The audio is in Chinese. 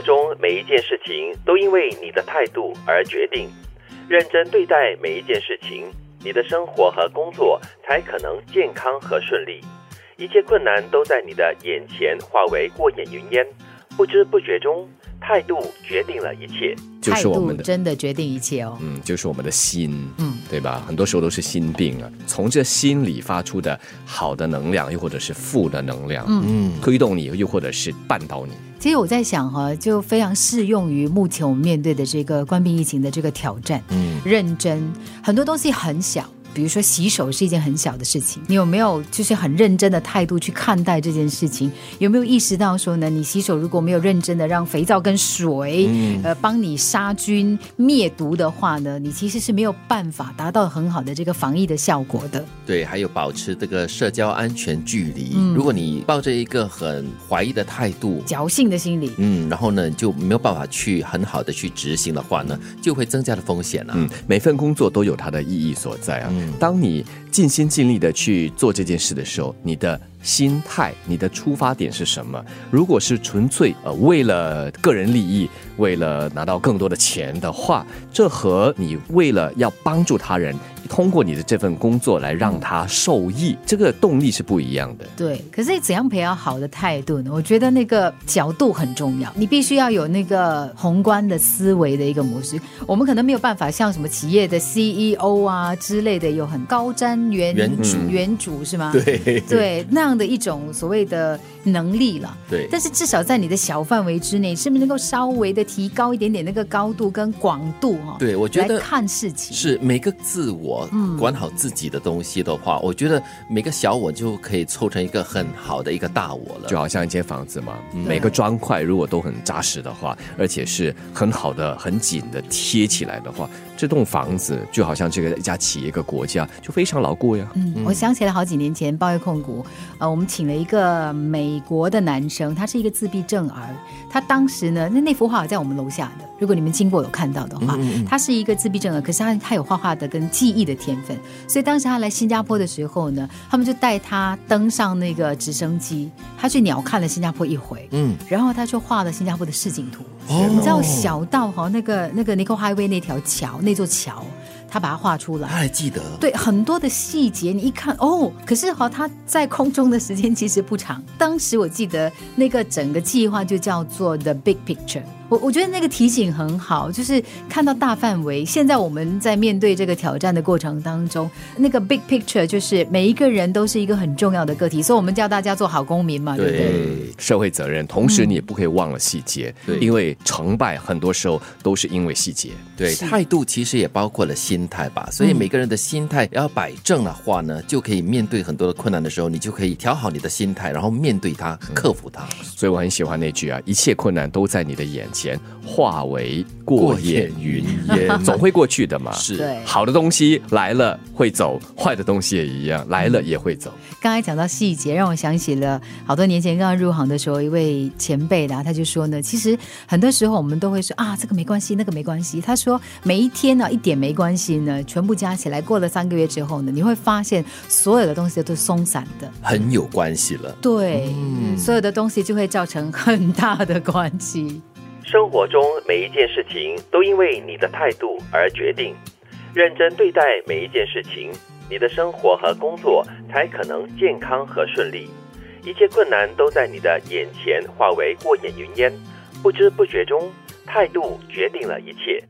中每一件事情都因为你的态度而决定，认真对待每一件事情，你的生活和工作才可能健康和顺利。一切困难都在你的眼前化为过眼云烟，不知不觉中，态度决定了一切。就是我们的真的决定一切哦。嗯，就是我们的心，嗯，对吧？很多时候都是心病啊，从这心里发出的好的能量，又或者是负的能量，嗯推动你，又或者是绊倒你。其实我在想哈，就非常适用于目前我们面对的这个冠病疫情的这个挑战。嗯，认真，很多东西很小。比如说洗手是一件很小的事情，你有没有就是很认真的态度去看待这件事情？有没有意识到说呢，你洗手如果没有认真的让肥皂跟水，嗯呃，帮你杀菌灭毒的话呢，你其实是没有办法达到很好的这个防疫的效果的。对，还有保持这个社交安全距离。嗯如果你抱着一个很怀疑的态度，侥幸的心理，嗯，然后呢就没有办法去很好的去执行的话呢，就会增加的风险了、嗯，每份工作都有它的意义所在啊。嗯当你尽心尽力的去做这件事的时候，你的心态、你的出发点是什么？如果是纯粹呃为了个人利益，为了拿到更多的钱的话，这和你为了要帮助他人，通过你的这份工作来让他受益，这个动力是不一样的。对，可是怎样培养好的态度呢？我觉得那个角度很重要，你必须要有那个宏观的思维的一个模式。我们可能没有办法像什么企业的 CEO 啊之类的，有很高瞻远远瞩远瞩是吗？对对，那样的一种所谓的能力了。对但是至少在你的小范围之内，是不是能够稍微的提高一点点那个高度跟广度哈、对，我觉得来看事情。是每个自我管好自己的东西的话，我觉得每个小我就可以凑成一个很好的一个大我了。就好像一间房子嘛，每个砖块如果都很扎实的话，而且是很好的、很紧的贴起来的话，这栋房子就好像这个一家企业、一个国家就非常牢固呀。嗯，我想起来好几年前，报业控股，呃，我们请了一个美国的男生，他是一个自闭症儿。他当时呢，那那幅画在我们楼下的，如果你们经过有看到的话，他是一个自闭症儿，可是他他有画画的跟记忆的天分，所以当时他来新加坡的时候呢，他们就带他登上那个直升机，他去鸟看了新加坡一回，嗯，然后他就画了新加坡的市景图。哦你知道小到哈那个那个 Nickel Highway 那条桥那座桥，他把它画出来他。还记得，对很多的细节，你一看哦，可是哈，他在空中的时间其实不长。当时我记得那个整个计划就叫做 The Big Picture。我我觉得那个提醒很好，就是看到大范围。现在我们在面对这个挑战的过程当中，那个 Big Picture 就是每一个人都是一个很重要的个体，所以我们叫大家做好公民嘛，对不对？对，社会责任，同时你也不可以忘了细节，对因为成败很多时候都是因为细节。对，态度其实也包括了心态吧。所以每个人的心态要摆正的话呢，就可以面对很多的困难的时候，你就可以调好你的心态，然后面对它，克服它。所以我很喜欢那句啊，一切困难都在你的眼前，化为过眼云烟，总会过去的嘛。是好的东西来了会走，坏的东西也一样，来了也会走。刚才讲到细节，让我想起了好多年前刚刚入行的时候，一位前辈啦，他就说呢，其实很多时候我们都会说啊，这个没关系，那个没关系。他说每一天呢，一点没关系呢，全部加起来，过了三个月之后呢，你会发现所有的东西都是松散的，很有关系了。对，所有的东西就会造成很大的关系。生活中每一件事情都因为你的态度而决定，认真对待每一件事情，你的生活和工作才可能健康和顺利。一切困难都在你的眼前化为过眼云烟，不知不觉中，态度决定了一切。